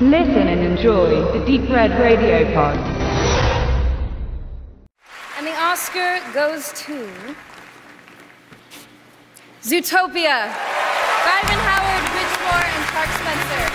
Listen and enjoy the Deep Red Radio Pod. And the Oscar goes to Zootopia. Byron Howard, Rich Moore, and Clark Spencer.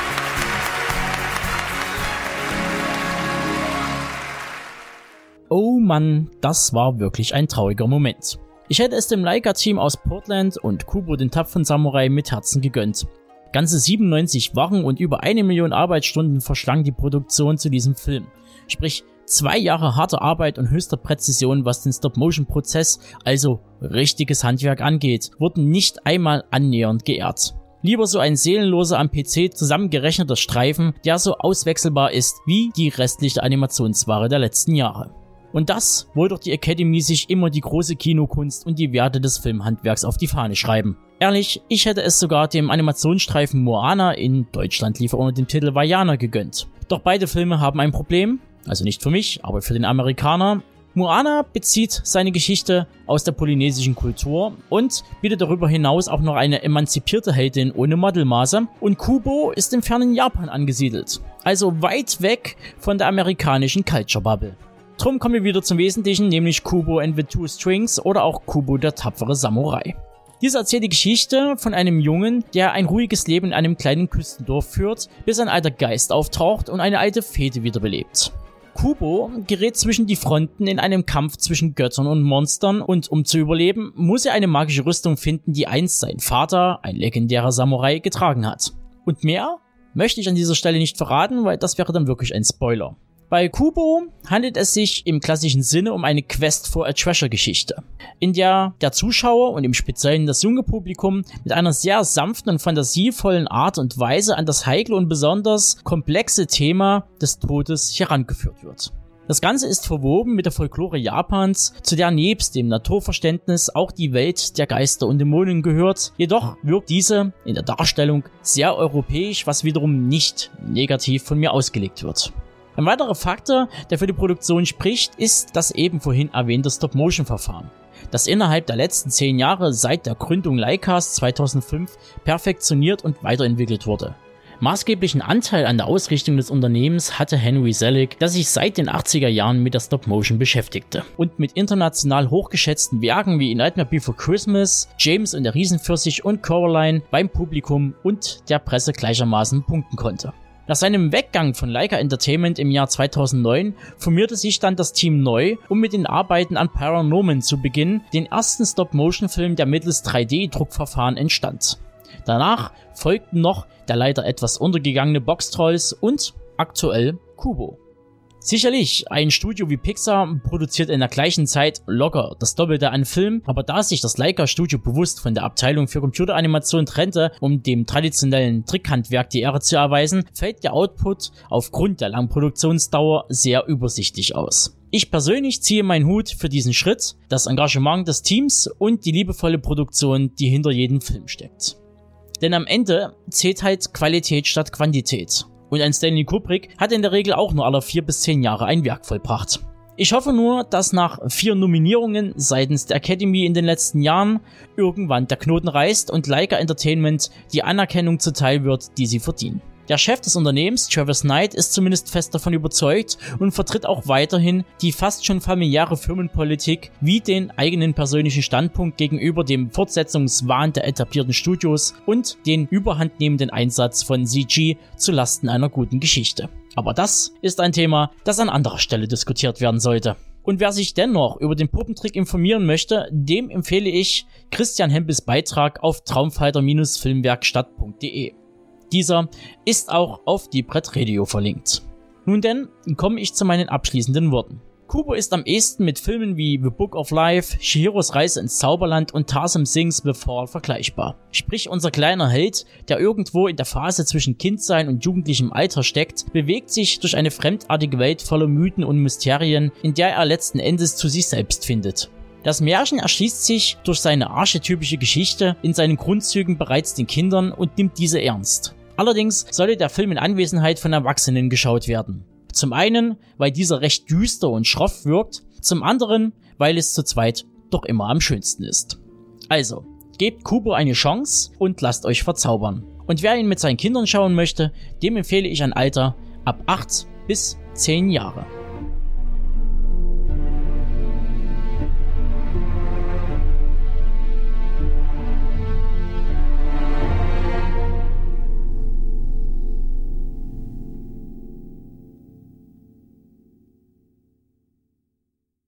Oh Mann, das war wirklich ein trauriger Moment. Ich hätte es dem Leica-Team aus Portland und Kubo den tapferen Samurai mit Herzen gegönnt. Ganze 97 Wochen und über eine Million Arbeitsstunden verschlang die Produktion zu diesem Film. Sprich, zwei Jahre harte Arbeit und höchster Präzision, was den Stop-Motion-Prozess, also richtiges Handwerk angeht, wurden nicht einmal annähernd geehrt. Lieber so ein seelenloser am PC zusammengerechneter Streifen, der so auswechselbar ist wie die restliche Animationsware der letzten Jahre. Und das, wo doch die Academy sich immer die große Kinokunst und die Werte des Filmhandwerks auf die Fahne schreiben. Ehrlich, ich hätte es sogar dem Animationsstreifen Moana in Deutschland liefer unter dem Titel Vajana gegönnt. Doch beide Filme haben ein Problem, also nicht für mich, aber für den Amerikaner. Moana bezieht seine Geschichte aus der polynesischen Kultur und bietet darüber hinaus auch noch eine emanzipierte Heldin ohne Modelmaße und Kubo ist im fernen Japan angesiedelt, also weit weg von der amerikanischen Culture Bubble. Drum kommen wir wieder zum Wesentlichen, nämlich Kubo and the Two Strings oder auch Kubo der tapfere Samurai. Diese erzählt die Geschichte von einem Jungen, der ein ruhiges Leben in einem kleinen Küstendorf führt, bis ein alter Geist auftaucht und eine alte Fete wiederbelebt. Kubo gerät zwischen die Fronten in einem Kampf zwischen Göttern und Monstern und um zu überleben, muss er eine magische Rüstung finden, die einst sein Vater, ein legendärer Samurai, getragen hat. Und mehr möchte ich an dieser Stelle nicht verraten, weil das wäre dann wirklich ein Spoiler. Bei Kubo handelt es sich im klassischen Sinne um eine Quest for a Treasure Geschichte, in der der Zuschauer und im Speziellen das junge Publikum mit einer sehr sanften und fantasievollen Art und Weise an das heikle und besonders komplexe Thema des Todes herangeführt wird. Das Ganze ist verwoben mit der Folklore Japans, zu der nebst dem Naturverständnis auch die Welt der Geister und Dämonen gehört. Jedoch wirkt diese in der Darstellung sehr europäisch, was wiederum nicht negativ von mir ausgelegt wird. Ein weiterer Faktor, der für die Produktion spricht, ist das eben vorhin erwähnte Stop-Motion-Verfahren, das innerhalb der letzten zehn Jahre seit der Gründung Leicas 2005 perfektioniert und weiterentwickelt wurde. Maßgeblichen Anteil an der Ausrichtung des Unternehmens hatte Henry Selick, der sich seit den 80er Jahren mit der Stop-Motion beschäftigte und mit international hochgeschätzten Werken wie Nightmare Before Christmas, James und der Riesenpfirsich und Coraline beim Publikum und der Presse gleichermaßen punkten konnte. Nach seinem Weggang von Leica Entertainment im Jahr 2009 formierte sich dann das Team neu, um mit den Arbeiten an Paranorman zu beginnen, den ersten Stop-Motion-Film, der mittels 3D-Druckverfahren entstand. Danach folgten noch der leider etwas untergegangene Box Trolls und aktuell Kubo. Sicherlich, ein Studio wie Pixar produziert in der gleichen Zeit locker das Doppelte an Film, aber da sich das Leica Studio bewusst von der Abteilung für Computeranimation trennte, um dem traditionellen Trickhandwerk die Ehre zu erweisen, fällt der Output aufgrund der langen Produktionsdauer sehr übersichtlich aus. Ich persönlich ziehe meinen Hut für diesen Schritt, das Engagement des Teams und die liebevolle Produktion, die hinter jedem Film steckt. Denn am Ende zählt halt Qualität statt Quantität. Und ein Stanley Kubrick hat in der Regel auch nur alle vier bis zehn Jahre ein Werk vollbracht. Ich hoffe nur, dass nach vier Nominierungen seitens der Academy in den letzten Jahren irgendwann der Knoten reißt und Leica Entertainment die Anerkennung zuteil wird, die sie verdienen. Der Chef des Unternehmens, Travis Knight, ist zumindest fest davon überzeugt und vertritt auch weiterhin die fast schon familiäre Firmenpolitik wie den eigenen persönlichen Standpunkt gegenüber dem Fortsetzungswahn der etablierten Studios und den überhandnehmenden Einsatz von CG zu Lasten einer guten Geschichte. Aber das ist ein Thema, das an anderer Stelle diskutiert werden sollte. Und wer sich dennoch über den Puppentrick informieren möchte, dem empfehle ich Christian Hempels Beitrag auf traumfighter-filmwerkstatt.de. Dieser ist auch auf die Brett Radio verlinkt. Nun denn, komme ich zu meinen abschließenden Worten. Kubo ist am ehesten mit Filmen wie The Book of Life, Shihiros Reise ins Zauberland und Tarsem Sings The Fall vergleichbar. Sprich, unser kleiner Held, der irgendwo in der Phase zwischen Kindsein und jugendlichem Alter steckt, bewegt sich durch eine fremdartige Welt voller Mythen und Mysterien, in der er letzten Endes zu sich selbst findet. Das Märchen erschließt sich durch seine archetypische Geschichte in seinen Grundzügen bereits den Kindern und nimmt diese ernst. Allerdings sollte der Film in Anwesenheit von Erwachsenen geschaut werden. Zum einen, weil dieser recht düster und schroff wirkt, zum anderen, weil es zu zweit doch immer am schönsten ist. Also, gebt Kubo eine Chance und lasst euch verzaubern. Und wer ihn mit seinen Kindern schauen möchte, dem empfehle ich ein Alter ab 8 bis 10 Jahre.